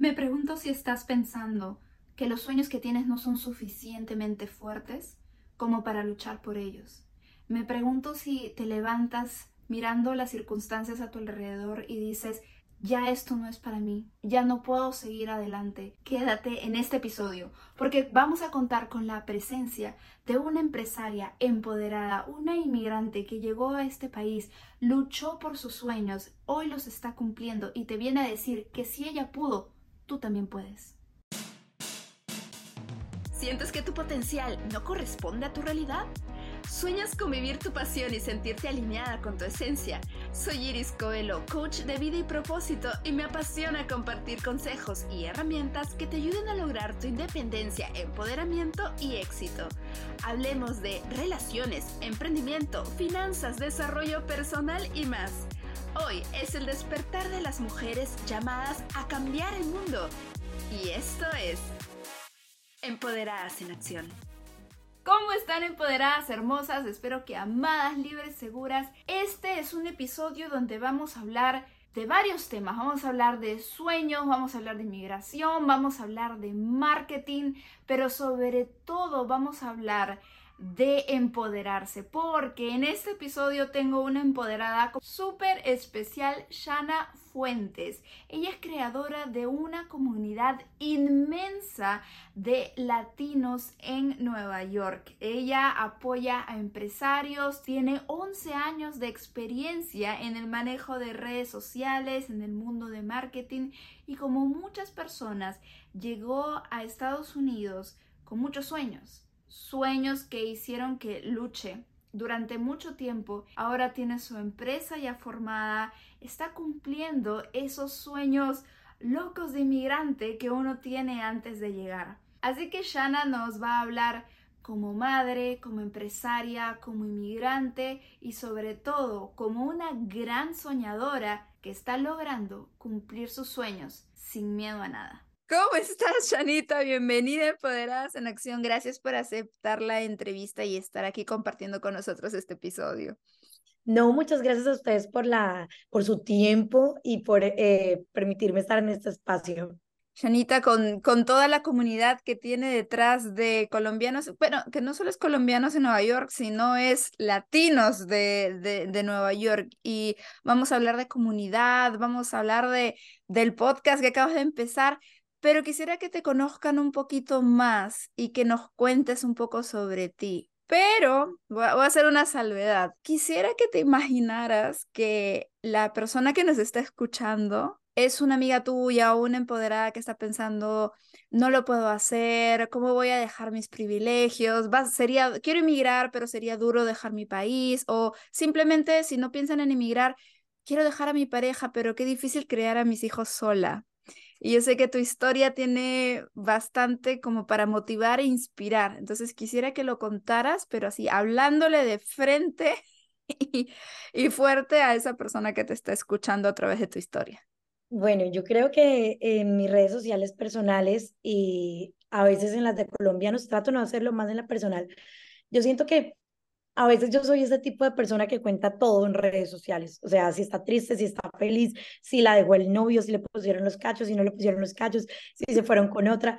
Me pregunto si estás pensando que los sueños que tienes no son suficientemente fuertes como para luchar por ellos. Me pregunto si te levantas mirando las circunstancias a tu alrededor y dices, ya esto no es para mí, ya no puedo seguir adelante. Quédate en este episodio porque vamos a contar con la presencia de una empresaria empoderada, una inmigrante que llegó a este país, luchó por sus sueños, hoy los está cumpliendo y te viene a decir que si ella pudo, tú también puedes. ¿Sientes que tu potencial no corresponde a tu realidad? ¿Sueñas con vivir tu pasión y sentirte alineada con tu esencia? Soy Iris Coelho, coach de vida y propósito, y me apasiona compartir consejos y herramientas que te ayuden a lograr tu independencia, empoderamiento y éxito. Hablemos de relaciones, emprendimiento, finanzas, desarrollo personal y más. Hoy es el despertar de las mujeres llamadas a cambiar el mundo. Y esto es Empoderadas en Acción. ¿Cómo están empoderadas, hermosas? Espero que amadas, libres, seguras. Este es un episodio donde vamos a hablar de varios temas. Vamos a hablar de sueños, vamos a hablar de inmigración, vamos a hablar de marketing, pero sobre todo vamos a hablar de empoderarse, porque en este episodio tengo una empoderada súper especial, Shana Fuentes. Ella es creadora de una comunidad inmensa de latinos en Nueva York. Ella apoya a empresarios, tiene 11 años de experiencia en el manejo de redes sociales, en el mundo de marketing y como muchas personas llegó a Estados Unidos con muchos sueños sueños que hicieron que luche durante mucho tiempo, ahora tiene su empresa ya formada, está cumpliendo esos sueños locos de inmigrante que uno tiene antes de llegar. Así que Shana nos va a hablar como madre, como empresaria, como inmigrante y sobre todo como una gran soñadora que está logrando cumplir sus sueños sin miedo a nada. ¿Cómo estás, Shanita? Bienvenida a Empoderadas en Acción. Gracias por aceptar la entrevista y estar aquí compartiendo con nosotros este episodio. No, muchas gracias a ustedes por, la, por su tiempo y por eh, permitirme estar en este espacio. Shanita, con, con toda la comunidad que tiene detrás de colombianos, bueno, que no solo es colombianos en Nueva York, sino es latinos de, de, de, Nueva York. Y vamos a hablar de comunidad, vamos a hablar de, del podcast que acabas de empezar pero quisiera que te conozcan un poquito más y que nos cuentes un poco sobre ti. Pero voy a hacer una salvedad. Quisiera que te imaginaras que la persona que nos está escuchando es una amiga tuya o una empoderada que está pensando, no lo puedo hacer, ¿cómo voy a dejar mis privilegios? sería, quiero emigrar, pero sería duro dejar mi país. O simplemente, si no piensan en emigrar, quiero dejar a mi pareja, pero qué difícil crear a mis hijos sola. Y yo sé que tu historia tiene bastante como para motivar e inspirar. Entonces quisiera que lo contaras, pero así, hablándole de frente y, fuerte a esa persona que te está escuchando a través de tu historia. Bueno, yo creo que en mis redes sociales personales y a veces en las de colombianos trato no hacerlo más en la personal. Yo siento que a veces yo soy ese tipo de persona que cuenta todo en redes sociales. O sea, si está triste, si está feliz, si la dejó el novio, si le pusieron los cachos, si no le pusieron los cachos, si se fueron con otra.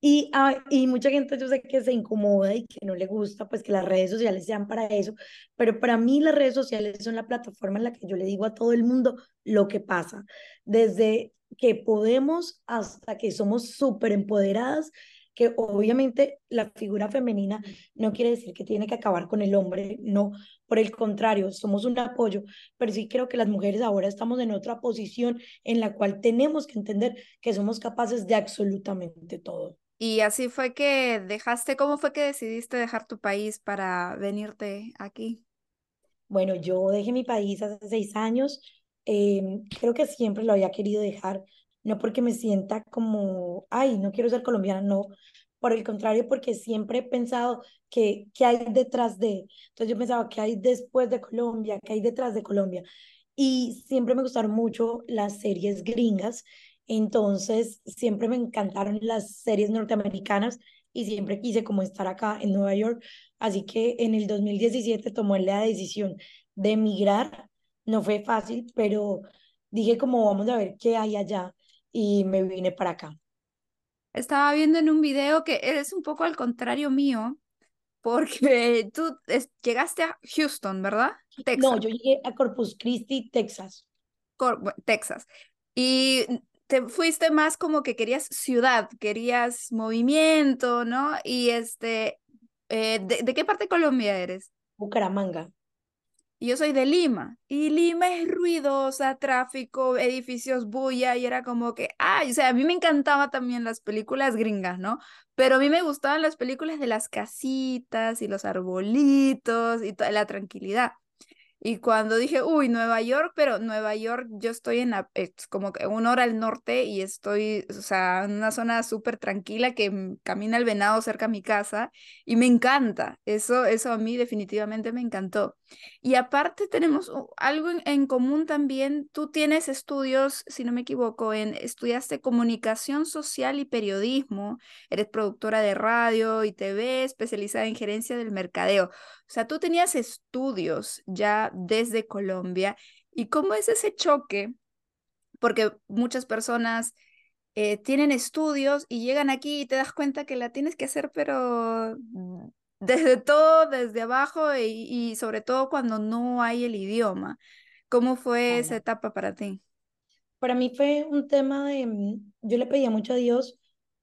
Y, ah, y mucha gente yo sé que se incomoda y que no le gusta, pues que las redes sociales sean para eso, pero para mí las redes sociales son la plataforma en la que yo le digo a todo el mundo lo que pasa, desde que podemos hasta que somos súper empoderadas que obviamente la figura femenina no quiere decir que tiene que acabar con el hombre, no, por el contrario, somos un apoyo, pero sí creo que las mujeres ahora estamos en otra posición en la cual tenemos que entender que somos capaces de absolutamente todo. Y así fue que dejaste, ¿cómo fue que decidiste dejar tu país para venirte aquí? Bueno, yo dejé mi país hace seis años, em, creo que siempre lo había querido dejar, no porque me sienta como, ay, no quiero ser colombiana, no, por el contrario, porque siempre he pensado que, ¿qué hay detrás de? Entonces yo pensaba, ¿qué hay después de Colombia? ¿Qué hay detrás de Colombia? Y siempre me gustaron mucho las series gringas, entonces siempre me encantaron las series norteamericanas y siempre quise como estar acá en Nueva York, así que en el 2017 tomé la decisión de emigrar, no fue fácil, pero dije como vamos a ver qué hay allá y me vine para acá. Estaba viendo en un video que eres un poco al contrario mío, porque tú llegaste a Houston, ¿verdad? Texas. No, yo llegué a Corpus Christi, Texas. Texas. Y te fuiste más como que querías ciudad, querías movimiento, ¿no? Y este, eh, ¿de, qué parte de Colombia eres? Bucaramanga. Yo soy de Lima, y Lima es ruidosa, tráfico, edificios, bulla, y era como que, ay, o sea, a mí me encantaba también las películas gringas, ¿no? Pero a mí me gustaban las películas de las casitas y los arbolitos y toda la tranquilidad. Y cuando dije, uy, Nueva York, pero Nueva York, yo estoy en la, como que una hora al norte y estoy, o sea, en una zona súper tranquila que camina el venado cerca a mi casa y me encanta. Eso, eso a mí definitivamente me encantó. Y aparte tenemos algo en, común también. Tú tienes estudios, si no me equivoco, en estudiaste comunicación social y periodismo. Eres productora de radio y TV, especializada en gerencia del mercadeo. O sea, tú tenías estudios ya desde Colombia. ¿Y cómo es ese choque? Porque muchas personas eh, tienen estudios y llegan aquí y te das cuenta que la tienes que hacer, pero desde todo, desde abajo y, sobre todo cuando no hay el idioma. ¿Cómo fue esa etapa para ti? Para mí fue un tema de, mm, yo le pedía mucho a Dios,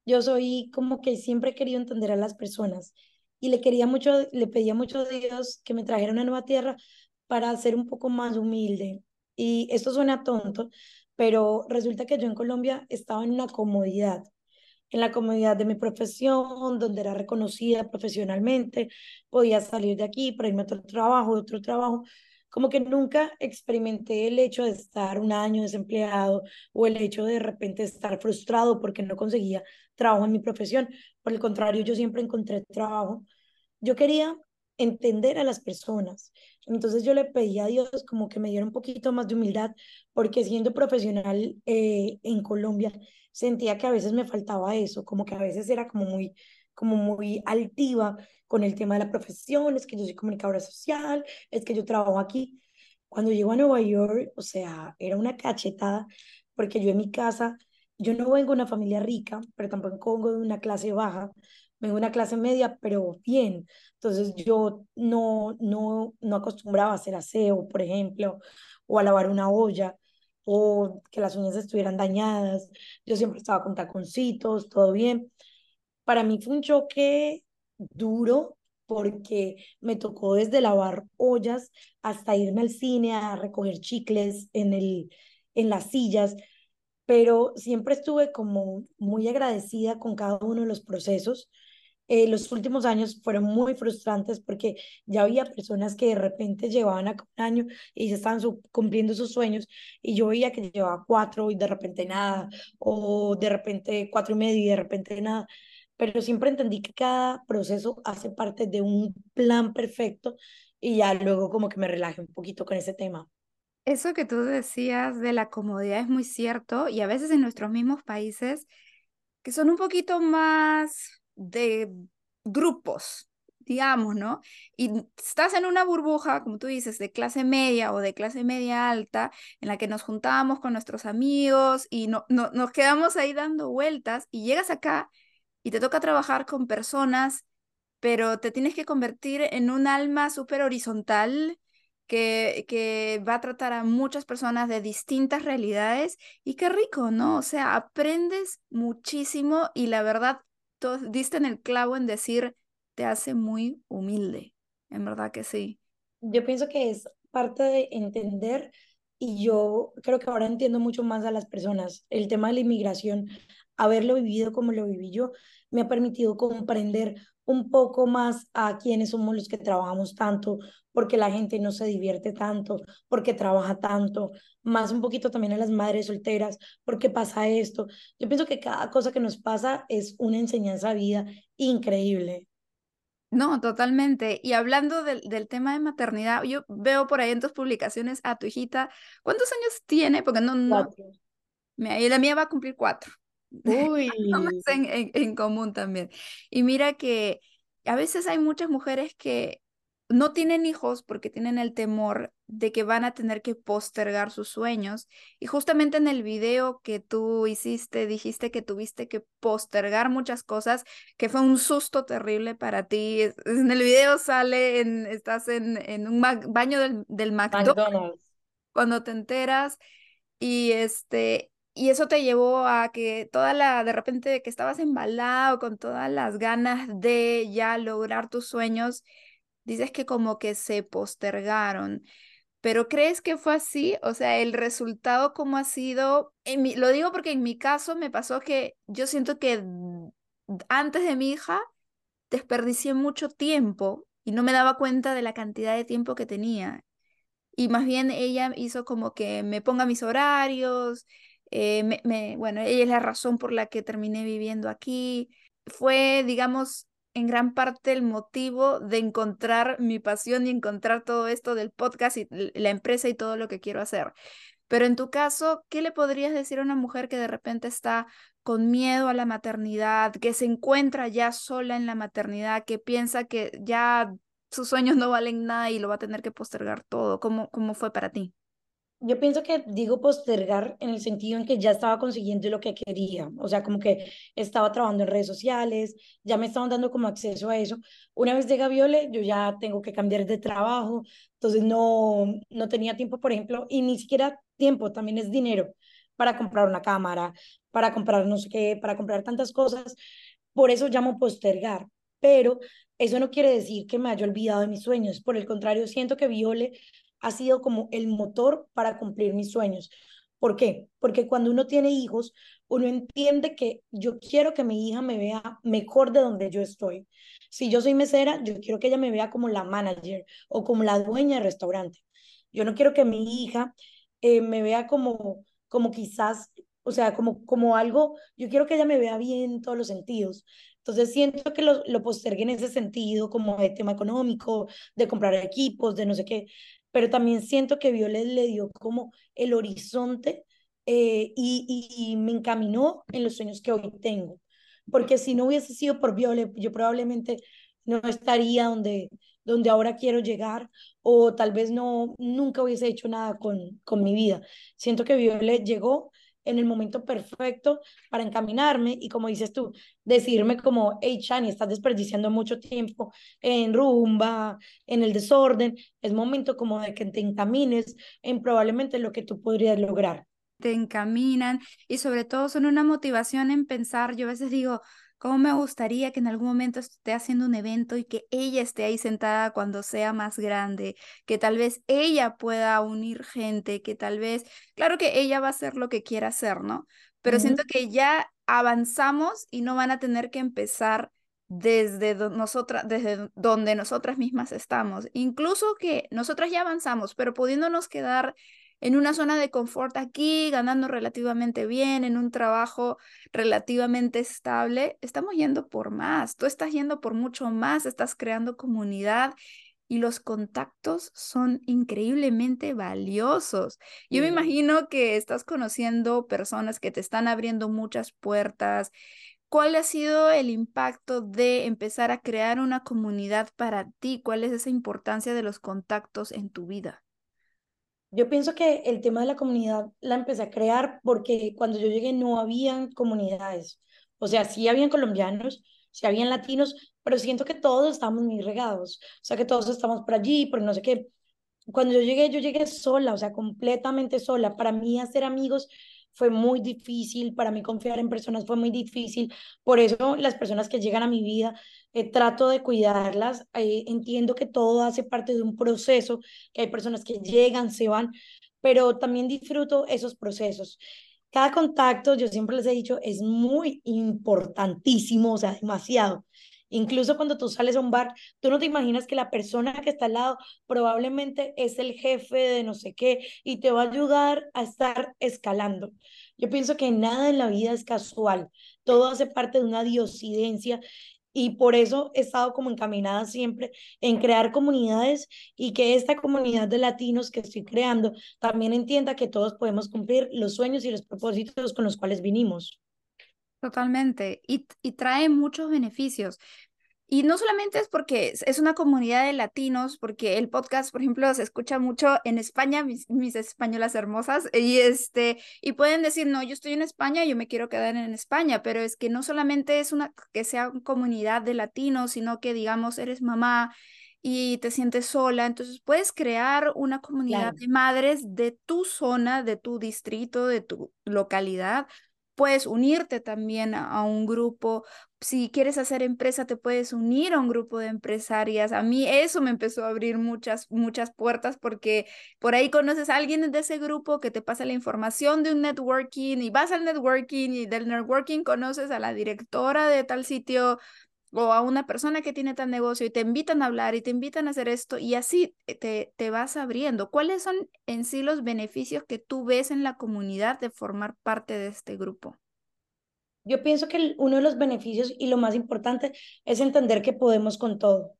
yo soy como que siempre he querido entender a las personas y le quería mucho, le pedía mucho a Dios que me trajera una nueva tierra para ser un poco más humilde. Y esto suena tonto, pero resulta que yo en Colombia estaba en una comodidad en la comodidad de mi profesión, donde era reconocida profesionalmente, podía salir de aquí para irme a otro trabajo, otro trabajo. Como que nunca experimenté el hecho de estar un año desempleado o el hecho de de repente estar frustrado porque no conseguía trabajo en mi profesión. Por el contrario, yo siempre encontré trabajo. Yo quería entender a las personas. Entonces yo le pedí a Dios como que me diera un poquito más de humildad, porque siendo profesional eh, en Colombia, sentía que a veces me faltaba eso, como que a veces era como muy, como muy altiva con el tema de la profesión, es que yo soy comunicadora social, es que yo trabajo aquí. Cuando llego a Nueva York, o sea, era una cachetada, porque yo en mi casa, yo no vengo de una familia rica, pero tampoco vengo de una clase baja, vengo de una clase media, pero bien. Entonces yo no, no, no acostumbraba a hacer aseo, por ejemplo, o a lavar una olla, o que las uñas estuvieran dañadas. Yo siempre estaba con taconcitos, todo bien. Para mí fue un choque duro porque me tocó desde lavar ollas hasta irme al cine a recoger chicles en, el, en las sillas, pero siempre estuve como muy agradecida con cada uno de los procesos eh, los últimos años fueron muy frustrantes porque ya había personas que de repente llevaban acá un año y se estaban cumpliendo sus sueños y yo veía que llevaba cuatro y de repente nada, o de repente cuatro y medio y de repente nada. Pero siempre entendí que cada proceso hace parte de un plan perfecto y ya luego como que me relajé un poquito con ese tema. Eso que tú decías de la comodidad es muy cierto y a veces en nuestros mismos países que son un poquito más de grupos, digamos, ¿no? Y estás en una burbuja, como tú dices, de clase media o de clase media alta, en la que nos juntábamos con nuestros amigos y no, no, nos quedamos ahí dando vueltas y llegas acá y te toca trabajar con personas, pero te tienes que convertir en un alma súper horizontal. Que, que va a tratar a muchas personas de distintas realidades y qué rico, ¿no? O sea, aprendes muchísimo y la verdad diste en el clavo en decir, te hace muy humilde. En verdad que sí. Yo pienso que es parte de entender y yo creo que ahora entiendo mucho más a las personas. El tema de la inmigración, haberlo vivido como lo viví yo, me ha permitido comprender un poco más a quiénes somos los que trabajamos tanto, porque la gente no se divierte tanto, porque trabaja tanto, más un poquito también a las madres solteras, porque pasa esto. Yo pienso que cada cosa que nos pasa es una enseñanza de vida increíble. No, totalmente. Y hablando del, del, tema de maternidad, yo veo por ahí en tus publicaciones a tu hijita, ¿cuántos años tiene? Porque no, no. La mía va a cumplir cuatro. Uy. en, en, en común también. Y mira que a veces hay muchas mujeres que no tienen hijos porque tienen el temor de que van a tener que postergar sus sueños. Y justamente en el video que tú hiciste, dijiste que tuviste que postergar muchas cosas, que fue un susto terrible para ti. En el video sale, en, estás en, en un baño del, del McDonald's, cuando te enteras y este... Y eso te llevó a que toda la, de repente que estabas embalado con todas las ganas de ya lograr tus sueños, dices que como que se postergaron, pero ¿crees que fue así? O sea, el resultado cómo ha sido, en mi, lo digo porque en mi caso me pasó que yo siento que antes de mi hija desperdicié mucho tiempo y no me daba cuenta de la cantidad de tiempo que tenía. Y más bien ella hizo como que me ponga mis horarios, eh, me, bueno, ella es la razón por la que terminé viviendo aquí. Fue, digamos, en gran parte el motivo de encontrar mi pasión y encontrar todo esto del podcast y la empresa y todo lo que quiero hacer. Pero en tu caso, ¿qué le podrías decir a una mujer que de repente está con miedo a la maternidad, que se encuentra ya sola en la maternidad, que piensa que ya sus sueños no valen nada y lo va a tener que postergar todo? ¿Cómo, cómo fue para ti? Yo pienso que digo postergar en el sentido en que ya estaba consiguiendo lo que quería, o sea, como que estaba trabajando en redes sociales, ya me estaban dando como acceso a eso. Una vez llega Viole, yo ya tengo que cambiar de trabajo, entonces no, no tenía tiempo, por ejemplo, y ni siquiera tiempo, también es dinero para comprar una cámara, para comprar no sé qué, para comprar tantas cosas. Por eso llamo postergar, pero eso no quiere decir que me haya olvidado de mis sueños, por el contrario, siento que Viole ha sido como el motor para cumplir mis sueños. ¿Por qué? Porque cuando uno tiene hijos, uno entiende que yo quiero que mi hija me vea mejor de donde yo estoy. Si yo soy mesera, yo quiero que ella me vea como la manager o como la dueña del restaurante. Yo no quiero que mi hija eh, me vea como, como quizás, o sea, como, como algo, yo quiero que ella me vea bien en todos los sentidos. Entonces siento que lo, lo postergué en ese sentido, como de tema económico, de comprar equipos, de no sé qué pero también siento que Violet le dio como el horizonte eh, y, y, me encaminó en los sueños que hoy tengo. Porque si no hubiese sido por Violet, yo probablemente no estaría donde, donde ahora quiero llegar o tal vez no, nunca hubiese hecho nada con, con mi vida. Siento que Violet llegó en el momento perfecto para encaminarme y como dices tú, decirme como, hey Chani, estás desperdiciando mucho tiempo en rumba, en el desorden, es momento como de que te encamines en probablemente lo que tú podrías lograr. Te encaminan y sobre todo son una motivación en pensar, yo a veces digo, ¿Cómo me gustaría que en algún momento esté haciendo un evento y que ella esté ahí sentada cuando sea más grande? Que tal vez ella pueda unir gente, que tal vez, claro que ella va a hacer lo que quiera hacer, ¿no? Pero siento que ya avanzamos y no van a tener que empezar desde, nosotras, desde donde nosotras mismas estamos. Incluso que nosotras ya avanzamos, pero pudiéndonos quedar en una zona de confort aquí, ganando relativamente bien, en un trabajo relativamente estable, estamos yendo por más, tú estás yendo por mucho más, estás creando comunidad y los contactos son increíblemente valiosos. Yo me imagino que estás conociendo personas que te están abriendo muchas puertas. ¿Cuál ha sido el impacto de empezar a crear una comunidad para ti? ¿Cuál es esa importancia de los contactos en tu vida? Yo pienso que el tema de la comunidad la empecé a crear porque cuando yo llegué no habían comunidades. O sea, sí habían colombianos, sí habían latinos, pero siento que todos estamos muy regados. O sea, que todos estamos por allí, por no sé qué. Cuando yo llegué, yo llegué sola, o sea, completamente sola. Para mí hacer amigos fue muy difícil, para mí confiar en personas fue muy difícil. Por eso las personas que llegan a mi vida eh, trato de cuidarlas. Eh, entiendo que todo hace parte de un proceso, que hay personas que llegan, se van, pero también disfruto esos procesos. Cada contacto, yo siempre les he dicho, es muy importantísimo, o sea, demasiado. Incluso cuando tú sales a un bar, tú no te imaginas que la persona que está al lado probablemente es el jefe de no sé qué y te va a ayudar a estar escalando. Yo pienso que nada en la vida es casual, todo hace parte de una diosidencia y por eso he estado como encaminada siempre en crear comunidades y que esta comunidad de latinos que estoy creando también entienda que todos podemos cumplir los sueños y los propósitos con los cuales vinimos. Totalmente, y, y trae muchos beneficios. Y no solamente es porque es una comunidad de latinos, porque el podcast, por ejemplo, se escucha mucho en España, mis, mis, españolas hermosas, y, este, y pueden decir, no, yo estoy en España, yo me quiero quedar en España, pero es que no solamente es una que sea una comunidad de latinos, sino que, digamos, eres mamá y te sientes sola, entonces puedes crear una comunidad de madres de tu zona, de tu distrito, de tu localidad, puedes unirte también a, un grupo. Si quieres hacer empresa, te puedes unir a un grupo de empresarias. A mí eso me empezó a abrir muchas, muchas puertas porque por ahí conoces a alguien de ese grupo que te pasa la información de un networking y vas al networking y del networking conoces a la directora de tal sitio o a una persona que tiene tal negocio y te invitan a hablar y te invitan a hacer esto y así te, te vas abriendo. ¿Cuáles son en sí los beneficios que tú ves en la comunidad de formar parte de este grupo? Yo pienso que uno de los beneficios y lo más importante es entender que podemos con todo.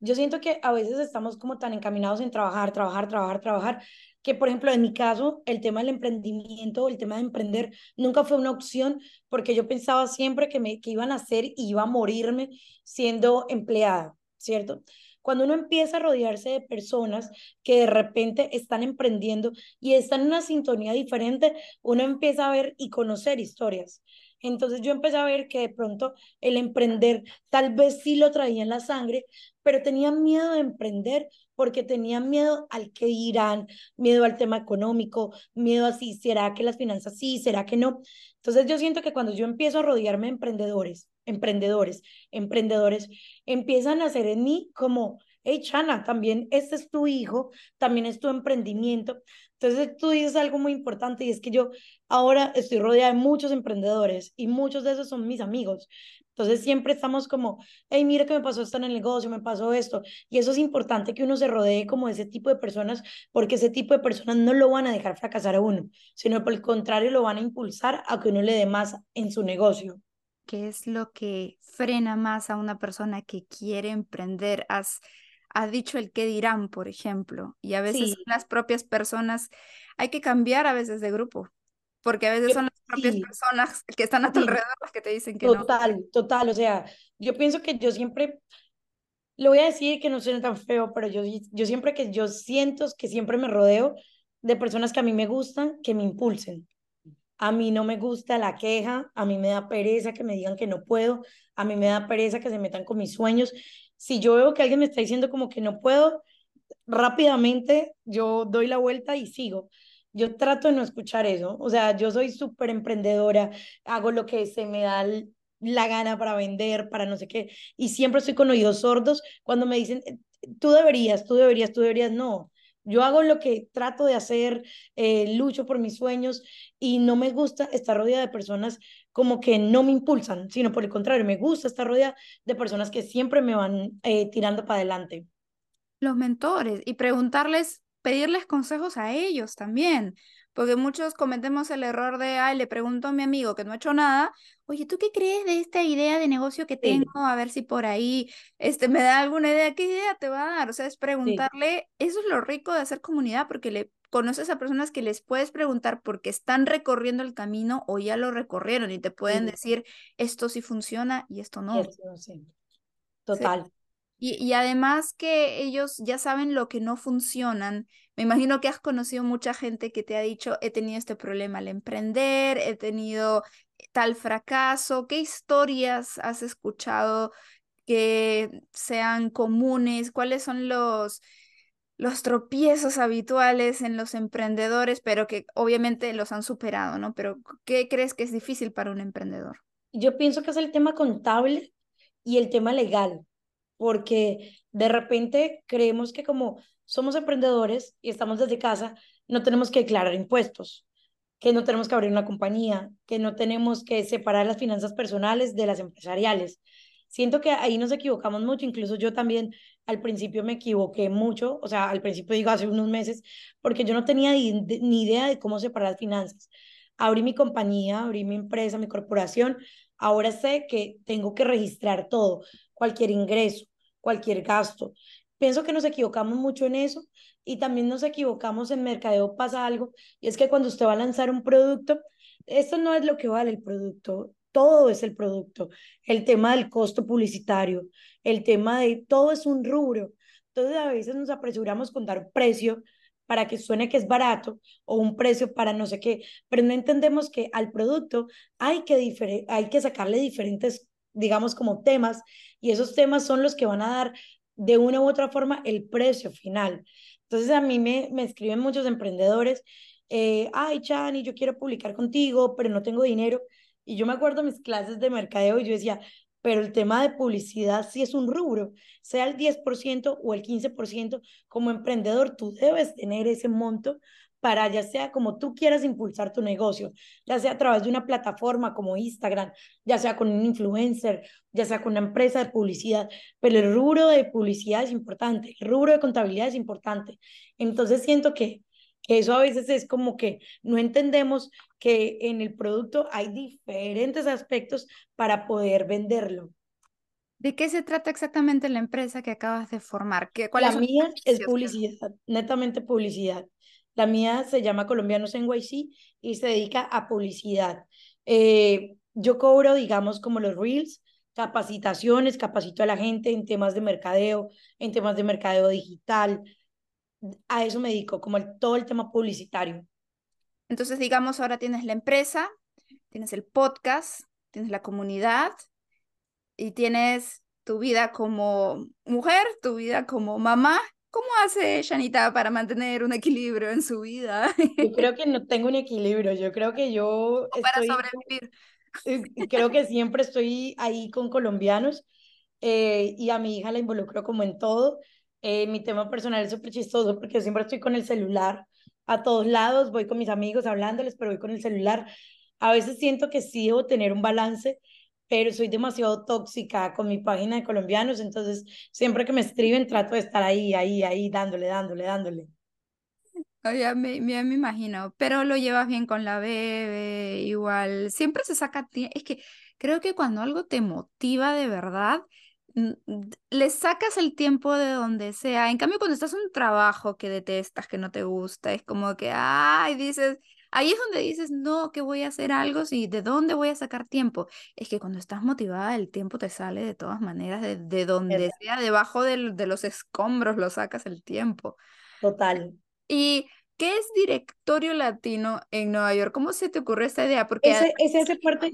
Yo siento que a veces estamos como tan encaminados en trabajar, trabajar, trabajar, trabajar, que, por ejemplo, en mi caso, el tema del emprendimiento, el tema de emprender, nunca fue una opción porque yo pensaba siempre que, me, que iban a hacer y iba a morirme siendo empleada, ¿cierto? Cuando uno empieza a rodearse de personas que de repente están emprendiendo y están en una sintonía diferente, uno empieza a ver y conocer historias. Entonces yo empecé a ver que de pronto el emprender tal vez sí lo traía en la sangre, pero tenía miedo de emprender porque tenía miedo al que dirán, miedo al tema económico, miedo a si será que las finanzas sí, será que no. Entonces yo siento que cuando yo empiezo a rodearme de emprendedores, emprendedores, emprendedores, empiezan a hacer en mí como, hey Chana, también este es tu hijo, también es tu emprendimiento. Entonces tú dices algo muy importante y es que yo ahora estoy rodeada de muchos emprendedores y muchos de esos son mis amigos. Entonces siempre estamos como, hey, mira que me pasó esto en el negocio, me pasó esto. Y eso es importante que uno se rodee como de ese tipo de personas, porque ese tipo de personas no lo van a dejar fracasar a uno, sino por el contrario lo van a impulsar a que uno le dé más en su negocio. ¿Qué es lo que frena más a una persona que quiere emprender? Has, dicho el qué dirán, por ejemplo, y a veces las propias personas, hay que cambiar a veces de grupo porque a veces son las propias personas que están a tu alrededor las que te dicen que no. Total, total, o sea, yo pienso que yo siempre, lo voy a decir que no suene tan feo, pero yo, yo siempre que yo siento que siempre me rodeo de personas que a mí me gustan, que me impulsen. A mí no me gusta la queja, a mí me da pereza que me digan que no puedo, a mí me da pereza que se metan con mis sueños. Si yo veo que alguien me está diciendo como que no puedo, rápidamente yo doy la vuelta y sigo yo trato de no escuchar eso. O sea, yo soy súper emprendedora, hago lo que se me da la gana para vender, para no sé qué, y siempre estoy con oídos sordos cuando me dicen, eh, tú deberías, tú deberías, tú deberías, no. Yo hago lo que trato de hacer, eh, lucho por mis sueños y no me gusta estar rodeada de personas como que no me impulsan, sino por el contrario, me gusta estar rodeada de personas que siempre me van eh, tirando para adelante. Los mentores y preguntarles pedirles consejos a ellos también, porque muchos cometemos el error de, ay, le pregunto a mi amigo que no ha hecho nada, oye, ¿tú qué crees de esta idea de negocio que tengo? A ver si por ahí este, me da alguna idea, ¿qué idea te va a dar? O sea, es preguntarle, eso es lo rico de hacer comunidad, porque le conoces a personas que les puedes preguntar porque están recorriendo el camino o ya lo recorrieron y te pueden decir, esto sí funciona y esto no. Total. Y, además que ellos ya saben lo que no funcionan. Me imagino que has conocido mucha gente que te ha dicho, he tenido este problema al emprender, he tenido tal fracaso. ¿Qué historias has escuchado que sean comunes? ¿Cuáles son los, los tropiezos habituales en los emprendedores, pero que obviamente los han superado, ¿no? Pero ¿qué crees que es difícil para un emprendedor? Yo pienso que es el tema contable y el tema legal porque de repente creemos que como somos emprendedores y estamos desde casa, no tenemos que declarar impuestos, que no tenemos que abrir una compañía, que no tenemos que separar las finanzas personales de las empresariales. Siento que ahí nos equivocamos mucho, incluso yo también al principio me equivoqué mucho, o sea, al principio digo hace unos meses, porque yo no tenía ni idea de cómo separar las finanzas. Abrí mi compañía, abrí mi empresa, mi corporación, ahora sé que tengo que registrar todo, cualquier ingreso, cualquier gasto. Pienso que nos equivocamos mucho en eso y también nos equivocamos en mercadeo pasa algo y es que cuando usted va a lanzar un producto, esto no es lo que vale el producto. todo es el producto, el tema del costo publicitario, el tema de todo es un rubro. Entonces a veces nos apresuramos con dar precio para que suene que es barato o un precio para no sé qué, pero no entendemos que al producto hay que, hay que sacarle diferentes, digamos, como temas y esos temas son los que van a dar de una u otra forma el precio final. Entonces a mí me, me escriben muchos emprendedores, eh, ay, Chani, yo quiero publicar contigo, pero no tengo dinero. Y yo me acuerdo mis clases de mercadeo y yo decía, pero el tema de publicidad sí es un rubro, sea el 10% o el 15%, como emprendedor tú debes tener ese monto para ya sea como tú quieras impulsar tu negocio, ya sea a través de una plataforma como Instagram, ya sea con un influencer, ya sea con una empresa de publicidad, pero el rubro de publicidad es importante, el rubro de contabilidad es importante. Entonces siento que que eso a veces es como que no entendemos que en el producto hay diferentes aspectos para poder venderlo. ¿De qué se trata exactamente la empresa que acabas de formar? ¿Qué, cuál la mía es publicidad, netamente publicidad. La mía se llama Colombianos en YC y se dedica a publicidad. Eh, yo cobro, digamos, como los reels, capacitaciones, capacito a la gente en temas de mercadeo, en temas de mercadeo digital, a eso me dedico, como el, todo el tema publicitario. Entonces, digamos, ahora tienes la empresa, tienes el podcast, tienes la comunidad y tienes tu vida como mujer, tu vida como mamá. ¿Cómo hace Janita para mantener un equilibrio en su vida? Yo creo que no tengo un equilibrio, yo creo que yo... para sobrevivir. Eh, creo que siempre estoy ahí con colombianos eh, y a mi hija la involucro como en todo. Eh, mi tema personal es súper chistoso porque yo siempre estoy con el celular a todos lados, voy con mis amigos hablándoles, pero voy con el celular. A veces siento que sí debo tener un balance, pero soy demasiado tóxica con mi página de colombianos, entonces siempre que me escriben trato de estar ahí, ahí, ahí, dándole, dándole, dándole. Ya me, me, imagino, pero lo llevas bien con la bebé, igual, siempre se saca, es que creo que cuando algo te motiva de verdad, le sacas el tiempo de donde sea. En cambio, cuando estás en un trabajo que detestas, que no te gusta, es como que, ay, dices, ahí es donde dices, no, que voy a hacer algo, sí, ¿de dónde voy a sacar tiempo? Es que cuando estás motivada, el tiempo te sale de todas maneras, de, de donde sea, debajo de, de los escombros lo sacas el tiempo. Total. Y ¿Qué es directorio latino en Nueva York? ¿Cómo se te ocurrió esta idea? Porque ese, ese hace parte...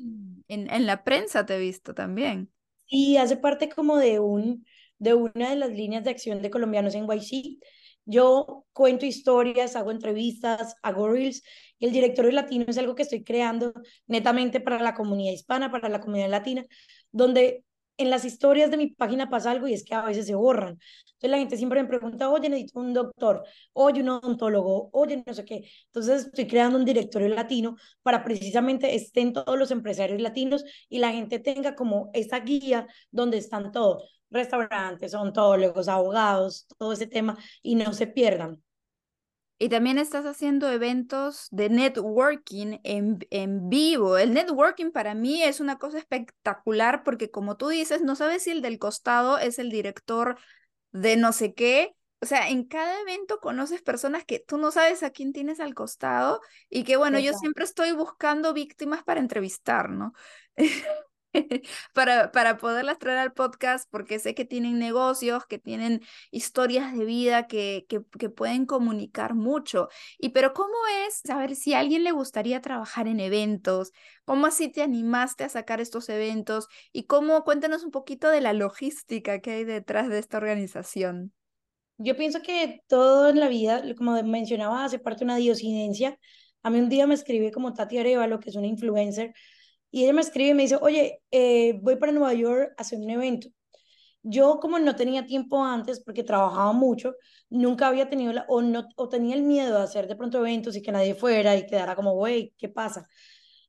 En, en, la prensa te he visto también. Y hace parte como de, un, de una de las líneas de acción de colombianos en YC. Yo cuento historias, hago entrevistas, hago reels y el directorio latino es algo que estoy creando netamente para la comunidad hispana, para la comunidad latina, donde en las historias de mi página pasa algo y es que a veces se borran. Entonces la gente siempre me pregunta, oye, necesito un doctor, oye, un odontólogo, oye, no sé qué. Entonces estoy creando un directorio latino para precisamente estén todos los empresarios latinos y la gente tenga como esa guía donde están todos, restaurantes, odontólogos, abogados, todo ese tema y no se pierdan. Y también estás haciendo eventos de networking en, en, vivo. El networking para mí es una cosa espectacular porque como tú dices, no sabes si el del costado es el director de no sé qué. O sea, en cada evento conoces personas que tú no sabes a quién tienes al costado y que bueno, yo siempre estoy buscando víctimas para entrevistar, ¿no? para, para poderlas traer al podcast porque sé que tienen negocios, que tienen historias de vida que, que, pueden comunicar mucho. Y pero ¿cómo es saber si a alguien le gustaría trabajar en eventos? ¿Cómo así te animaste a sacar estos eventos? Y cómo, cuéntanos un poquito de la logística que hay detrás de esta organización. Yo pienso que todo en la vida, como mencionaba, hace parte de una diosidencia. A mí un día me escribe como Tati Arevalo, que es una influencer, y ella me escribe y me dice, oye, eh, voy para Nueva York a hacer un evento. Yo como no tenía tiempo antes porque trabajaba mucho, nunca había tenido la, o, no, o tenía el miedo de hacer de pronto eventos y que nadie fuera y quedara como, güey, ¿qué pasa?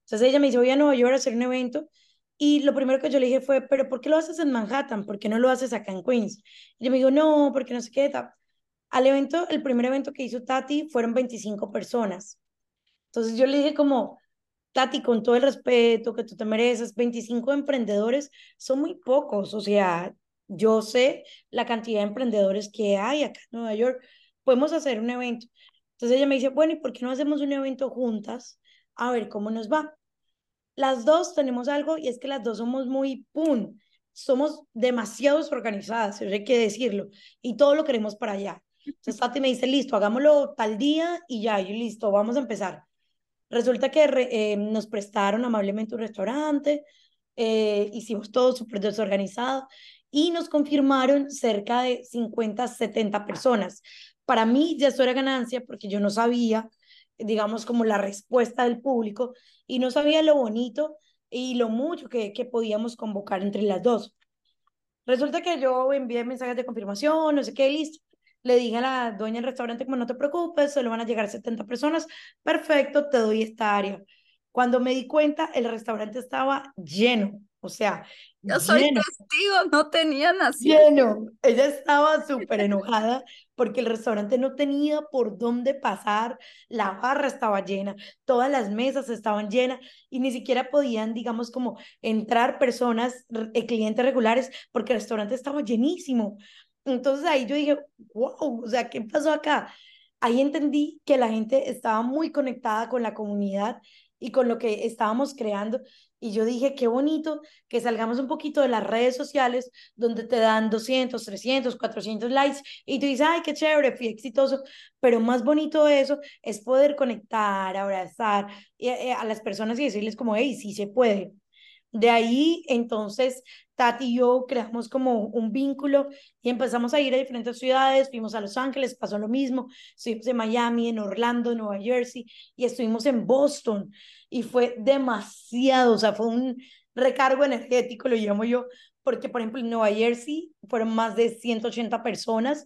Entonces ella me dice, voy a Nueva York a hacer un evento. Y lo primero que yo le dije fue, pero ¿por qué lo haces en Manhattan? ¿Por qué no lo haces acá en Queens? Y ella me dijo, no, porque no sé qué. Al evento, el primer evento que hizo Tati fueron 25 personas. Entonces yo le dije como, Tati, con todo el respeto que tú te mereces, 25 emprendedores son muy pocos, o sea, yo sé la cantidad de emprendedores que hay acá en Nueva York, podemos hacer un evento. Entonces ella me dice, bueno, ¿y por qué no hacemos un evento juntas? A ver cómo nos va. las dos tenemos algo y es que las dos somos muy, ¡pum! Somos demasiado organizadas, hay que decirlo, y todo lo queremos para allá. Entonces Tati me dice, listo, hagámoslo tal día y ya, y listo, vamos a empezar. Resulta que eh, nos prestaron amablemente un restaurante, eh, hicimos todo súper desorganizado y nos confirmaron cerca de 50, 70 personas. Para mí ya eso era ganancia porque yo no sabía, digamos, como la respuesta del público y no sabía lo bonito y lo mucho que, que podíamos convocar entre las dos. Resulta que yo envié mensajes de confirmación, no sé qué, listo. Le dije a la dueña del restaurante como no te preocupes, solo van a llegar 70 personas. Perfecto, te doy esta área. Cuando me di cuenta, el restaurante estaba lleno. O sea, yo soy testigo, no tenían así. Lleno. Ella estaba súper enojada porque el restaurante no tenía por dónde pasar, la barra estaba llena, todas las mesas estaban llenas y ni siquiera podían, digamos, como entrar personas, eh, clientes regulares, porque el restaurante estaba llenísimo. Entonces ahí yo dije, wow, o sea, ¿qué pasó acá? Ahí entendí que la gente estaba muy conectada con la comunidad y con lo que estábamos creando. Y yo dije, qué bonito que salgamos un poquito de las redes sociales donde te dan 200, 300, 400 likes y tú dices, ay, qué chévere, fui exitoso. Pero más bonito de eso es poder conectar, abrazar eh, a las personas y decirles como, hey, sí se puede. De ahí, entonces, Tati y yo creamos como un vínculo y empezamos a ir a diferentes ciudades, fuimos a Los Ángeles, pasó lo mismo, estuvimos en Miami, en Orlando, en Nueva Jersey y estuvimos en Boston y fue demasiado, o sea, fue un recargo energético, lo llamo yo, porque por ejemplo en Nueva Jersey fueron más de 180 personas,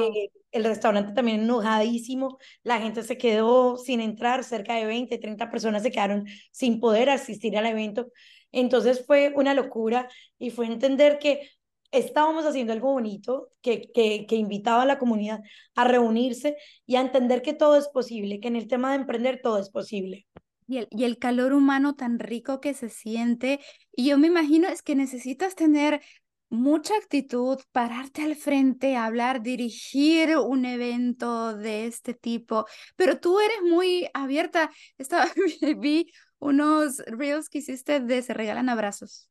eh, el restaurante también enojadísimo, la gente se quedó sin entrar, cerca de 20, 30 personas se quedaron sin poder asistir al evento entonces fue una locura y fue entender que estábamos haciendo algo bonito, que, que, que, invitaba a la comunidad a reunirse y a entender que todo es posible, que en el tema de emprender todo es posible. Y el, y el calor humano tan rico que se siente. Y yo me imagino es que necesitas tener mucha actitud, pararte al frente, hablar, dirigir un evento de este tipo, pero tú eres muy abierta. Estaba, vi unos reels que hiciste de se regalan abrazos.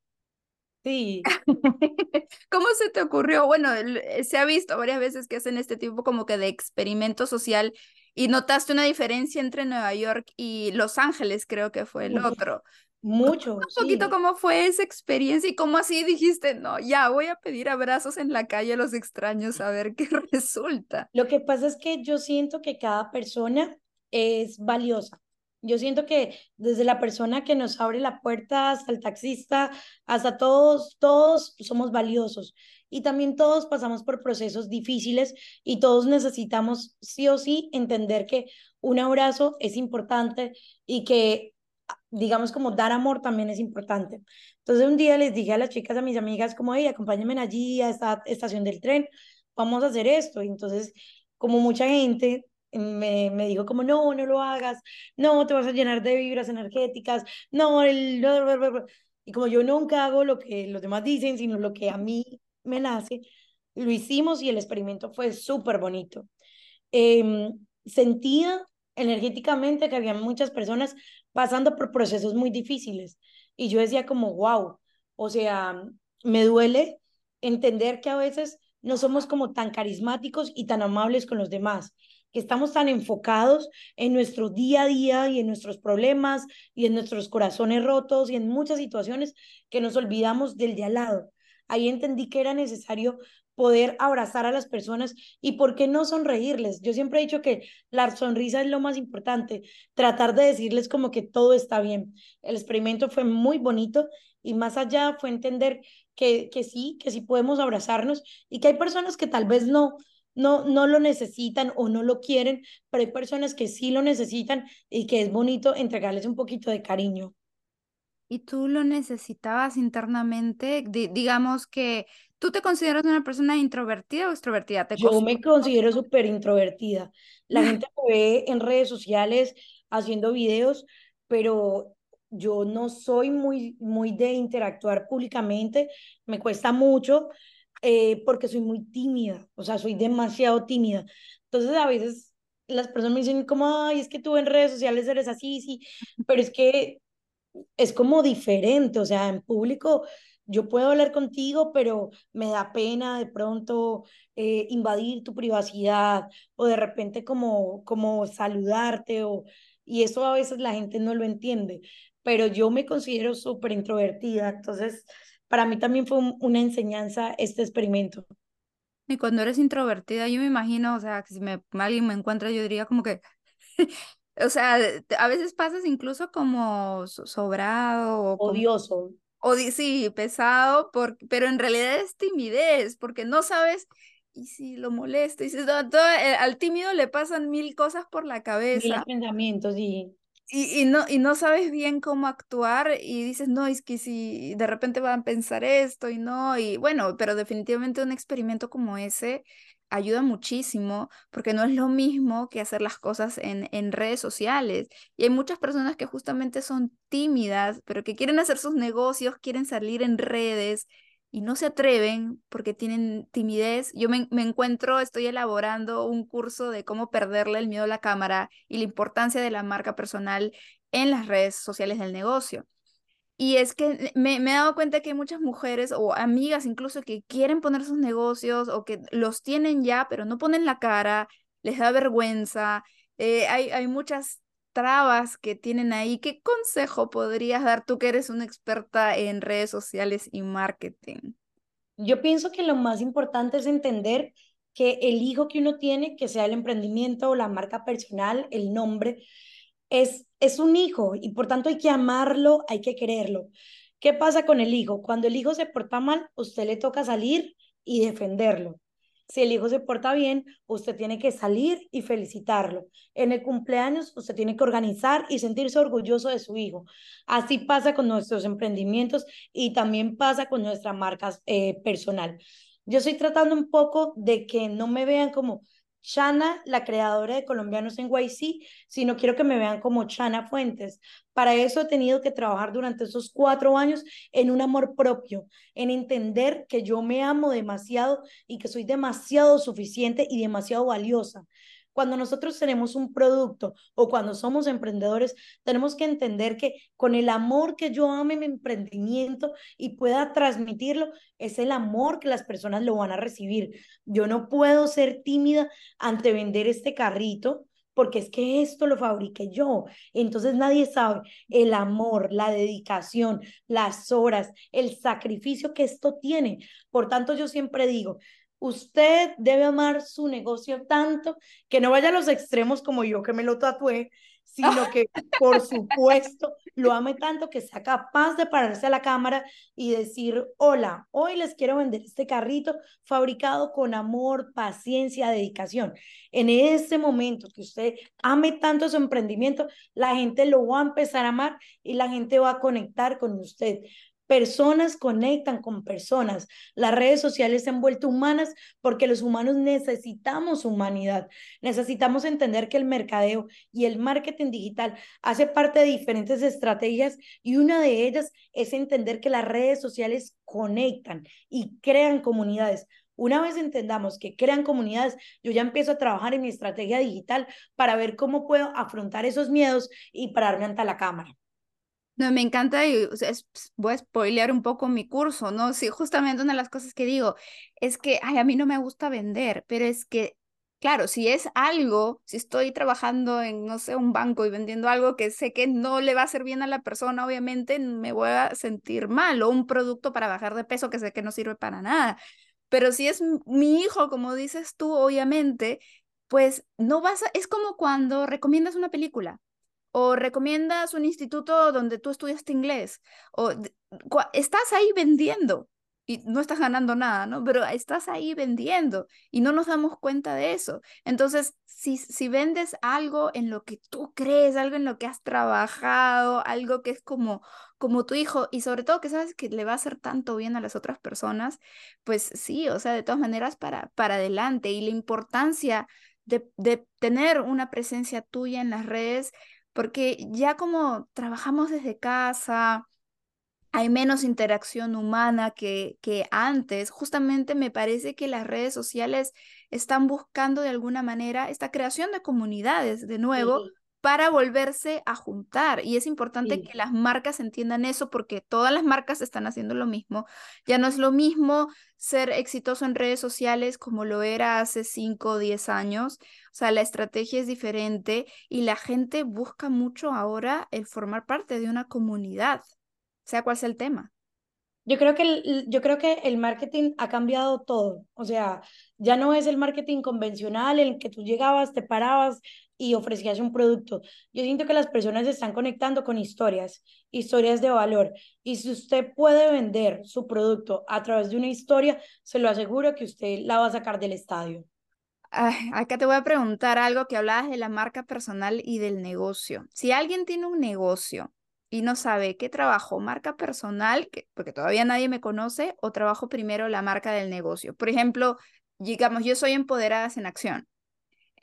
Sí. ¿Cómo se te ocurrió? Bueno, eh, se ha visto varias veces que hacen este tipo como que de experimento social y notaste una diferencia entre Nueva York y Los Ángeles, creo que fue el otro. Mucho. Un poquito cómo fue esa experiencia y cómo así dijiste, no, ya voy a pedir abrazos en la calle a los extraños a ver qué resulta. Lo que pasa es que yo siento que cada persona es valiosa. Yo siento que desde la persona que nos abre la puerta hasta el taxista, hasta todos, todos somos valiosos. Y también todos pasamos por procesos difíciles y todos necesitamos sí o sí entender que un abrazo es importante y que, digamos, como dar amor también es importante. Entonces un día les dije a las chicas, a mis amigas, como, hey, acompáñenme allí a esta estación del tren, vamos a hacer esto. Y entonces, como mucha gente me, me, dijo como, no, no lo hagas, no, te vas a llenar de vibras energéticas, no, el... Y como yo nunca hago lo que los demás dicen, sino lo que a mí me nace, lo hicimos y el experimento fue súper bonito. Eh, sentía energéticamente que había muchas personas pasando por procesos muy difíciles y yo decía como, wow, o sea, me duele entender que a veces no somos como tan carismáticos y tan amables con los demás que estamos tan enfocados en nuestro día a día y en nuestros problemas y en nuestros corazones rotos y en muchas situaciones que nos olvidamos del de al lado. Ahí entendí que era necesario poder abrazar a las personas y por qué no sonreírles. Yo siempre he dicho que la sonrisa es lo más importante, tratar de decirles como que todo está bien. El experimento fue muy bonito y más allá fue entender que, que sí, que sí podemos abrazarnos y que hay personas que tal vez no, no, no lo necesitan o no lo quieren, pero hay personas que sí lo necesitan y que es bonito entregarles un poquito de cariño. ¿Y tú lo necesitabas internamente? digamos que tú te consideras una persona introvertida o extrovertida. ¿Te Yo me considero súper introvertida. La gente me ve en redes sociales haciendo videos, pero yo no soy muy, muy de interactuar públicamente, me cuesta mucho. Eh, porque soy muy tímida, o sea, soy demasiado tímida. Entonces a veces las personas me dicen como, ay, es que tú en redes sociales eres así, sí, pero es que es como diferente, o sea, en público yo puedo hablar contigo, pero me da pena de pronto eh, invadir tu privacidad o de repente como, como saludarte o, y eso a veces la gente no lo entiende, pero yo me considero súper introvertida, entonces para mí también fue una enseñanza este experimento. Y cuando eres introvertida, yo me imagino, o sea, que si me, alguien me encuentra, yo diría como que, o sea, a veces pasas incluso como sobrado o odioso. o sí, pesado, por, pero en realidad es timidez, porque no sabes, y si lo molesta, y si, todo, eh, al tímido le pasan mil cosas por la cabeza. Mil pensamientos, y y, y, no, y no sabes bien cómo actuar y dices, no, es que si de repente van a pensar esto y no, y bueno, pero definitivamente un experimento como ese ayuda muchísimo porque no es lo mismo que hacer las cosas en, en redes sociales. Y hay muchas personas que justamente son tímidas, pero que quieren hacer sus negocios, quieren salir en redes y no se atreven porque tienen timidez. Yo me, encuentro, estoy elaborando un curso de cómo perderle el miedo a la cámara y la importancia de la marca personal en las redes sociales del negocio. Y es que me, me, he dado cuenta que hay muchas mujeres o amigas incluso que quieren poner sus negocios o que los tienen ya, pero no ponen la cara, les da vergüenza. Eh, hay, hay muchas trabas que tienen ahí, ¿qué consejo podrías dar tú que eres una experta en redes sociales y marketing? Yo pienso que lo más importante es entender que el hijo que uno tiene, que sea el emprendimiento o la marca personal, el nombre, es, es un hijo y por tanto hay que amarlo, hay que quererlo. ¿Qué pasa con el hijo? Cuando el hijo se porta mal, usted le toca salir y defenderlo. Si el hijo se porta bien, usted tiene que salir y felicitarlo. En el cumpleaños, usted tiene que organizar y sentirse orgulloso de su hijo. Así pasa con nuestros emprendimientos y también pasa con nuestra marca eh, personal. Yo estoy tratando un poco de que no me vean como Chana, la creadora de Colombianos en YC, sino quiero que me vean como Chana Fuentes. Para eso he tenido que trabajar durante esos cuatro años en un amor propio, en entender que yo me amo demasiado y que soy demasiado suficiente y demasiado valiosa. Cuando nosotros tenemos un producto o cuando somos emprendedores, tenemos que entender que con el amor que yo ame mi emprendimiento y pueda transmitirlo, es el amor que las personas lo van a recibir. Yo no puedo ser tímida ante vender este carrito porque es que esto lo fabriqué yo. Entonces nadie sabe el amor, la dedicación, las horas, el sacrificio que esto tiene. Por tanto, yo siempre digo, usted debe amar su negocio tanto que no vaya a los extremos como yo que me lo tatué, sino que por supuesto lo ame tanto que sea capaz de pararse a la cámara y decir, hola, hoy les quiero vender este carrito fabricado con amor, paciencia, dedicación. En ese momento que usted ame tanto su emprendimiento, la gente lo va a empezar a amar y la gente va a conectar con usted. Personas conectan con personas. Las redes sociales se han vuelto humanas porque los humanos necesitamos humanidad. Necesitamos entender que el mercadeo y el marketing digital hace parte de diferentes estrategias y una de ellas es entender que las redes sociales conectan y crean comunidades. Una vez entendamos que crean comunidades, yo ya empiezo a trabajar en mi estrategia digital para ver cómo puedo afrontar esos miedos y pararme ante la cámara. Me encanta y voy a spoilear un poco mi curso, ¿no? Sí, justamente una de las cosas que digo es que, ay, a mí no me gusta vender, pero es que, claro, si es algo, si estoy trabajando en, no sé, un banco y vendiendo algo que sé que no le va a hacer bien a la persona, obviamente me voy a sentir mal, o un producto para bajar de peso que sé que no sirve para nada. Pero si es mi hijo, como dices tú, obviamente, pues no vas a, es como cuando recomiendas una película o recomiendas un instituto donde tú estudiaste inglés, o estás ahí vendiendo y no estás ganando nada, ¿no? Pero estás ahí vendiendo y no nos damos cuenta de eso. Entonces, si, si vendes algo en lo que tú crees, algo en lo que has trabajado, algo que es como, como tu hijo y sobre todo que sabes que le va a hacer tanto bien a las otras personas, pues sí, o sea, de todas maneras para, para adelante y la importancia de, de tener una presencia tuya en las redes porque ya como trabajamos desde casa, hay menos interacción humana que, que antes, justamente me parece que las redes sociales están buscando de alguna manera esta creación de comunidades, de nuevo, para volverse a juntar. Y es importante que las marcas entiendan eso porque todas las marcas están haciendo lo mismo. Ya no es lo mismo ser exitoso en redes sociales como lo era hace 5 o 10 años. O sea, la estrategia es diferente y la gente busca mucho ahora el formar parte de una comunidad, sea cual sea el tema. Yo creo, que el, yo creo que el marketing ha cambiado todo. O sea, ya no es el marketing convencional en el que tú llegabas, te parabas y ofrecías un producto. Yo siento que las personas se están conectando con historias, historias de valor. Y si usted puede vender su producto a través de una historia, se lo aseguro que usted la va a sacar del estadio. acá te voy a preguntar algo que hablabas de la marca personal y del negocio. Si alguien tiene un negocio y no sabe qué trabajo, marca personal, porque todavía nadie me conoce, o trabajo primero la marca del negocio. Por ejemplo, digamos, yo soy Empoderadas en Acción.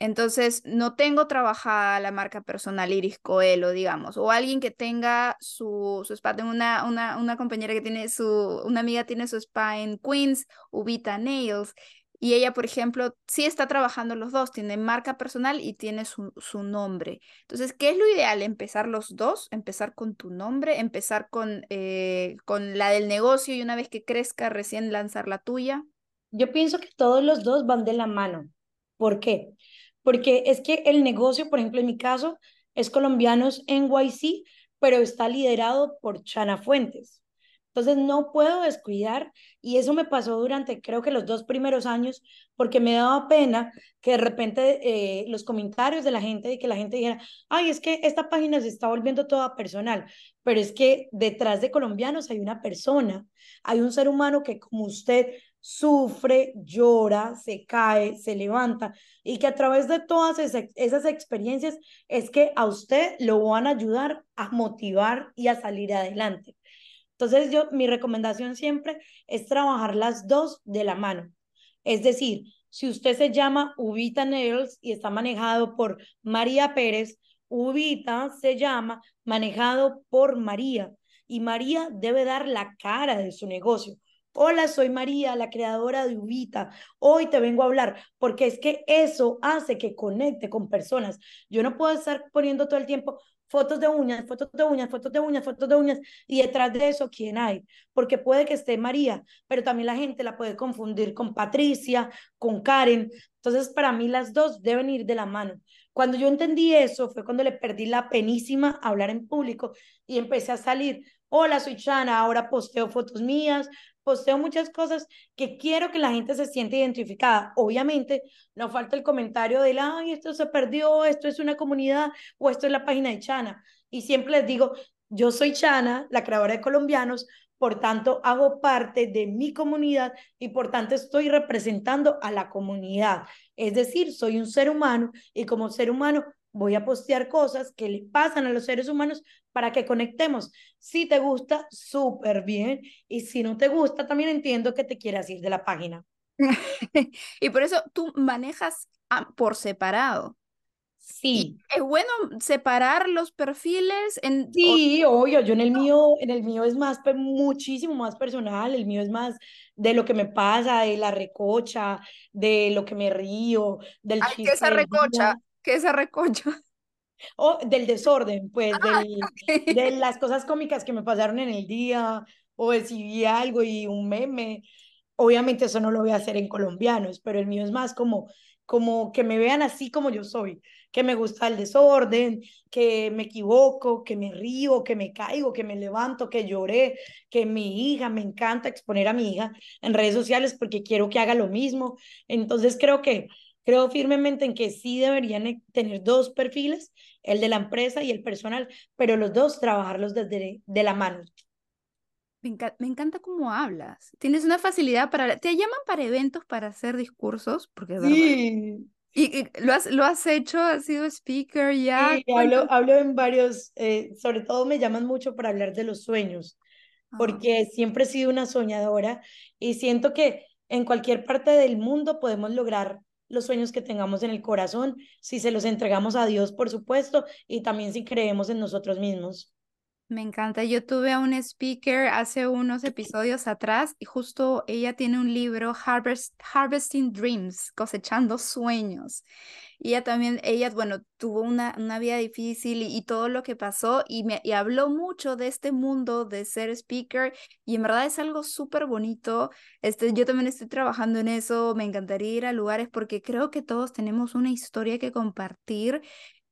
Entonces, no tengo trabajada la marca personal Iris Coelho, digamos, o alguien que tenga su, su spa. Tengo una, una, una compañera que tiene su, una amiga tiene su spa en Queens, Ubita Nails, y ella, por ejemplo, sí está trabajando los dos, tiene marca personal y tiene su, su, nombre. Entonces, ¿qué es lo ideal? ¿Empezar los dos? ¿Empezar con tu nombre? ¿Empezar con, eh, con la del negocio y una vez que crezca recién lanzar la tuya? Yo pienso que todos los dos van de la mano. ¿Por qué? Porque es que el negocio, por ejemplo, en mi caso, es Colombianos NYC, pero está liderado por Chana Fuentes. Entonces no puedo descuidar y eso me pasó durante creo que los dos primeros años porque me daba pena que de repente eh, los comentarios de la gente y que la gente dijera, ay, es que esta página se está volviendo toda personal, pero es que detrás de colombianos hay una persona, hay un ser humano que como usted sufre, llora, se cae, se levanta y que a través de todas esas experiencias es que a usted lo van a ayudar a motivar y a salir adelante. Entonces, yo, mi recomendación siempre es trabajar las dos de la mano. Es decir, si usted se llama Ubita Nails y está manejado por María Pérez, Ubita se llama manejado por María y María debe dar la cara de su negocio. Hola, soy María, la creadora de Ubita. Hoy te vengo a hablar porque es que eso hace que conecte con personas. Yo no puedo estar poniendo todo el tiempo, fotos de uñas, fotos de uñas, fotos de uñas, fotos de uñas, y detrás de eso, ¿quién hay? Porque puede que esté María, pero también la gente la puede confundir con Patricia, con Karen. Entonces, para mí las dos deben ir de la mano. Cuando yo entendí eso, fue cuando le perdí la penísima a hablar en público y empecé a salir. Hola, soy Chana, ahora posteo fotos mías, posteo muchas cosas que quiero que la gente se siente identificada. Obviamente, no falta el comentario de, ay, esto se perdió, esto es una comunidad o esto es la página de Chana. Y siempre les digo, yo soy Chana, la creadora de colombianos, por tanto hago parte de mi comunidad y por tanto estoy representando a la comunidad. Es decir, soy un ser humano y como ser humano voy a postear cosas que le pasan a los seres humanos para que conectemos. Si te gusta, súper bien. Y si no te gusta, también entiendo que te quieras ir de la página. y por eso tú manejas por separado. Sí. es bueno separar los perfiles en Sí, obvio, yo en el mío, en el mío es más muchísimo más personal, el mío es más de lo que me pasa, de la recocha, de lo que me río, del Ay, ¿qué esa recocha? ¿Qué es recocha? O del desorden, pues, ah, de las cosas cómicas que me pasaron en el día, o recibí algo y un meme. Obviamente eso no lo voy a hacer en colombianos, pero el mío es más como, como que me vean así como yo soy, que me gusta el desorden, que me equivoco, que me río, que me caigo, que me levanto, que lloré, que mi hija, me encanta exponer a mi hija en redes sociales porque quiero que haga lo mismo. Entonces creo que Creo firmemente en que sí deberían e, tener dos perfiles, el de la empresa y el personal, pero los dos trabajarlos desde de la mano. Me, me, encanta cómo hablas. Tienes una facilidad para... ¿Te llaman para eventos para hacer discursos? Porque sí. ¿Y, lo, has, lo has hecho? ¿Has sido speaker ya? Sí, hablo, hablo en varios, eh, sobre todo me llaman mucho para hablar de los sueños, ah. porque siempre he sido una soñadora y siento que en cualquier parte del mundo podemos lograr los sueños que tengamos en el corazón, si se los entregamos a Dios, por supuesto, y también si creemos en nosotros mismos. Me encanta. Yo tuve a un speaker hace unos episodios atrás y justo ella tiene un libro, Harvesting Dreams, cosechando sueños. Y ella también, ella, bueno, tuvo una, una vida difícil y, todo lo que pasó y, me, y habló mucho de este mundo de ser speaker y en verdad es algo súper bonito. Este, yo también estoy trabajando en eso, me encantaría ir a lugares porque creo que todos tenemos una historia que compartir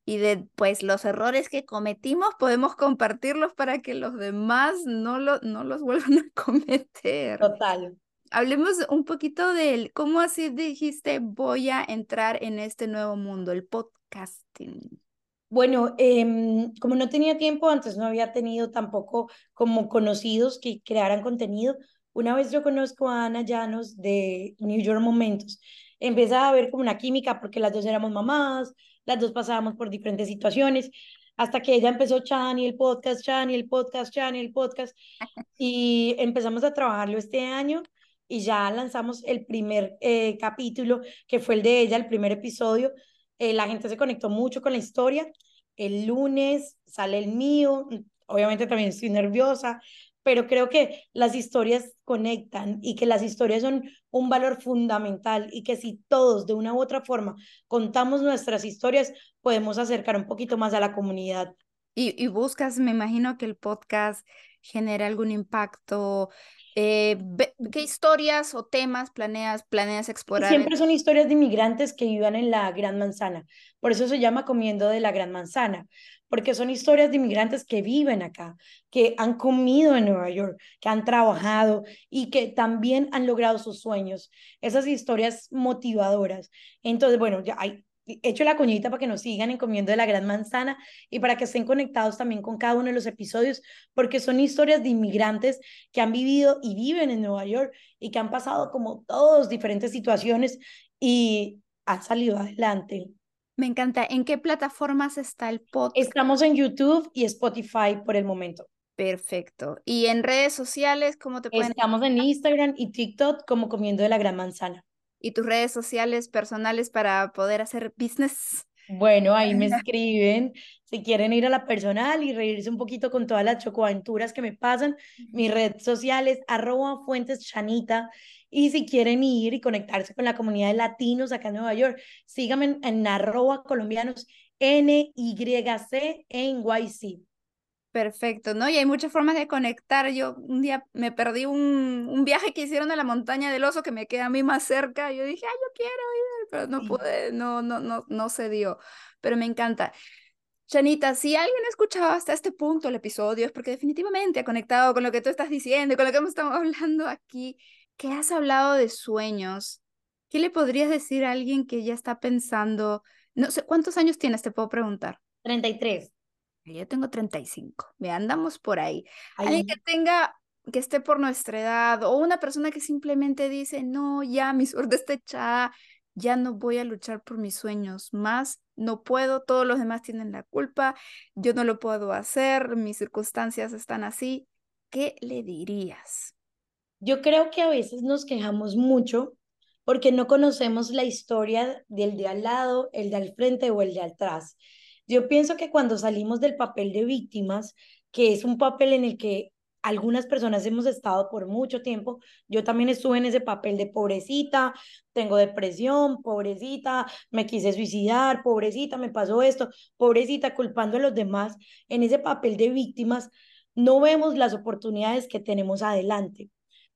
y de pues los errores que cometimos podemos compartirlos para que los demás no, lo, no los vuelvan a cometer. Total. Hablemos un poquito de cómo así dijiste voy a entrar en este nuevo mundo, el podcasting. Bueno, em, como no tenía tiempo, antes no había tenido tampoco como conocidos que crearan contenido. Una vez yo conozco a Ana Llanos de New York Momentos. Empecé a ver como una química porque las dos éramos mamás, las dos pasábamos por diferentes situaciones, hasta que ella empezó Chani el podcast, Chani el podcast, Chani el podcast, y empezamos a trabajarlo este año y ya lanzamos el primer eh, capítulo, que fue el de ella, el primer episodio. Eh, la gente se conectó mucho con la historia. El lunes sale el mío, obviamente también estoy nerviosa, pero creo que las historias conectan y que las historias son un valor fundamental y que si todos de una u otra forma contamos nuestras historias, podemos acercar un poquito más a la comunidad. Y, y buscas, me imagino que el podcast genera algún impacto. Eh, ¿Qué historias o temas planeas, planeas explorar? Siempre son historias de inmigrantes que vivan en la Gran Manzana. Por eso se llama Comiendo de la Gran Manzana, porque son historias de inmigrantes que viven acá, que han comido en Nueva York, que han trabajado y que también han logrado sus sueños. Esas historias motivadoras. Entonces, bueno, ya hay, hecho la cuñita para que nos sigan en Comiendo de la Gran Manzana y para que estén conectados también con cada uno de los episodios, porque son historias de inmigrantes que han vivido y viven en Nueva York y que han pasado como todos diferentes situaciones y han salido adelante. Me encanta. ¿En qué plataformas está el podcast? Estamos en YouTube y Spotify por el momento. Perfecto. ¿Y en redes sociales cómo te pueden? Estamos en Instagram y TikTok como Comiendo de la Gran Manzana. ¿Y tus redes sociales personales para poder hacer business? Bueno, ahí me escriben si quieren ir a la personal y reírse un poquito con todas las chocoaventuras que me pasan. Mi red social es arroba fuentes chanita y si quieren ir y conectarse con la comunidad de latinos acá en Nueva York, síganme en, arroba colombianos NYC en YC. Perfecto, ¿no? Y hay muchas formas de conectar. Yo un día me perdí un, un, viaje que hicieron a la montaña del oso que me queda a mí más cerca. Yo dije, ah, yo quiero ir, pero no pude, no, no, no, no se dio. Pero me encanta. Chanita, si alguien ha escuchado hasta este punto el episodio es porque definitivamente ha conectado con lo que tú estás diciendo, con lo que hemos estado hablando aquí que has hablado de sueños, ¿qué le podrías decir a alguien que ya está pensando, no sé, ¿cuántos años tienes? Te puedo preguntar. 33. Yo tengo 35, me andamos por ahí. Alguien que tenga, que esté por nuestra edad o una persona que simplemente dice, no, ya mi suerte está echada, ya no voy a luchar por mis sueños más, no puedo, todos los demás tienen la culpa, yo no lo puedo hacer, mis circunstancias están así. ¿Qué le dirías? Yo creo que a veces nos quejamos mucho porque no conocemos la historia del de al lado, el de al frente o el de atrás. Yo pienso que cuando salimos del papel de víctimas, que es un papel en el que algunas personas hemos estado por mucho tiempo, yo también estuve en ese papel de pobrecita, tengo depresión, pobrecita, me quise suicidar, pobrecita, me pasó esto, pobrecita, culpando a los demás, en ese papel de víctimas, no vemos las oportunidades que tenemos adelante.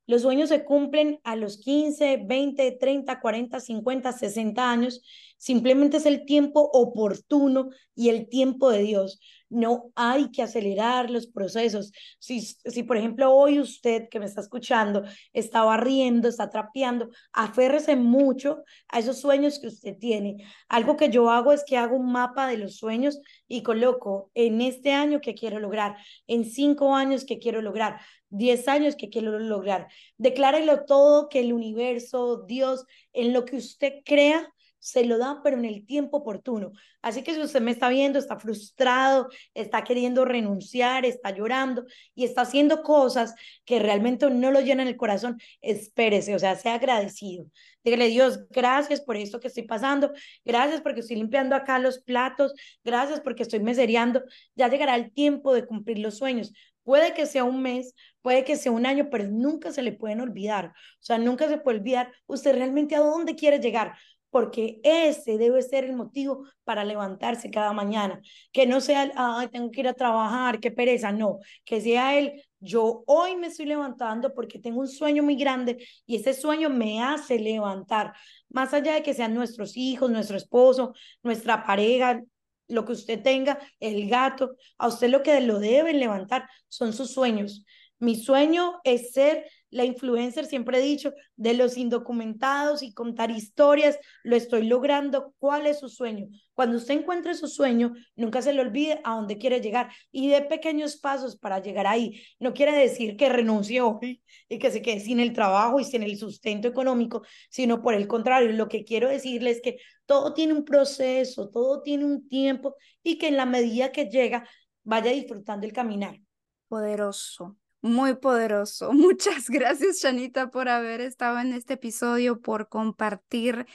Los sueños se cumplen a los 15, 20, 30, 40, 50, 60 años. Simplemente es el tiempo oportuno y el tiempo de Dios. No hay que acelerar los procesos. Si, si por ejemplo, hoy usted que me está escuchando está barriendo, está trapeando, aférrese mucho a esos sueños que usted tiene. Algo que yo hago es que hago un mapa de los sueños y coloco en este año que quiero lograr, en cinco años que quiero lograr, 10 años que quiero lograr. Declárelo todo que el universo, Dios, en lo que usted crea, se lo dan, pero en el tiempo oportuno. Así que si usted me está viendo, está frustrado, está queriendo renunciar, está llorando y está haciendo cosas que realmente no lo llenan el corazón, espérese, o sea, sea agradecido. Dígale, Dios, gracias por esto que estoy pasando, gracias porque estoy limpiando acá los platos, gracias porque estoy mesereando. Ya llegará el tiempo de cumplir los sueños. Puede que sea un mes, puede que sea un año, pero nunca se le pueden olvidar. O sea, nunca se puede olvidar usted realmente a dónde quiere llegar, porque ese debe ser el motivo para levantarse cada mañana. Que no sea, ay, tengo que ir a trabajar, qué pereza, no, que sea el, yo hoy me estoy levantando porque tengo un sueño muy grande y ese sueño me hace levantar. Más allá de que sean nuestros hijos, nuestro esposo, nuestra pareja, lo que usted tenga, el gato, a usted lo que lo deben levantar son sus sueños. Mi sueño es ser la influencer, siempre he dicho, de los indocumentados y contar historias, lo estoy logrando. ¿Cuál es su sueño? Cuando usted encuentre su sueño, nunca se le olvide a dónde quiere llegar y dé pequeños pasos para llegar ahí. No quiere decir que renuncie hoy y que se quede sin el trabajo y sin el sustento económico, sino por el contrario, lo que quiero decirle es que todo tiene un proceso, todo tiene un tiempo y que en la medida que llega, vaya disfrutando el caminar. Poderoso, muy poderoso. Muchas gracias, Shanita, por haber estado en este episodio, por compartir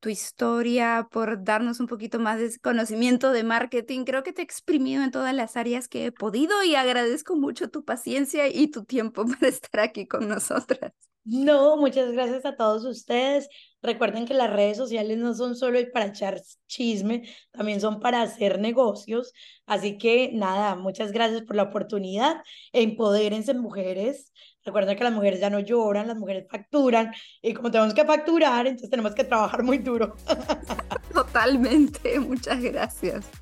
tu historia, por darnos un poquito más de conocimiento de marketing. Creo que te he exprimido en todas las áreas que he podido y agradezco mucho tu paciencia y tu tiempo para estar aquí con nosotras. No, muchas gracias a todos ustedes. Recuerden que las redes sociales no son solo para echar chisme, también son para hacer negocios. Así que nada, muchas gracias por la oportunidad. Empodérense mujeres. Recuerden que las mujeres ya no lloran, las mujeres facturan y como tenemos que facturar, entonces tenemos que trabajar muy duro. Totalmente, muchas gracias.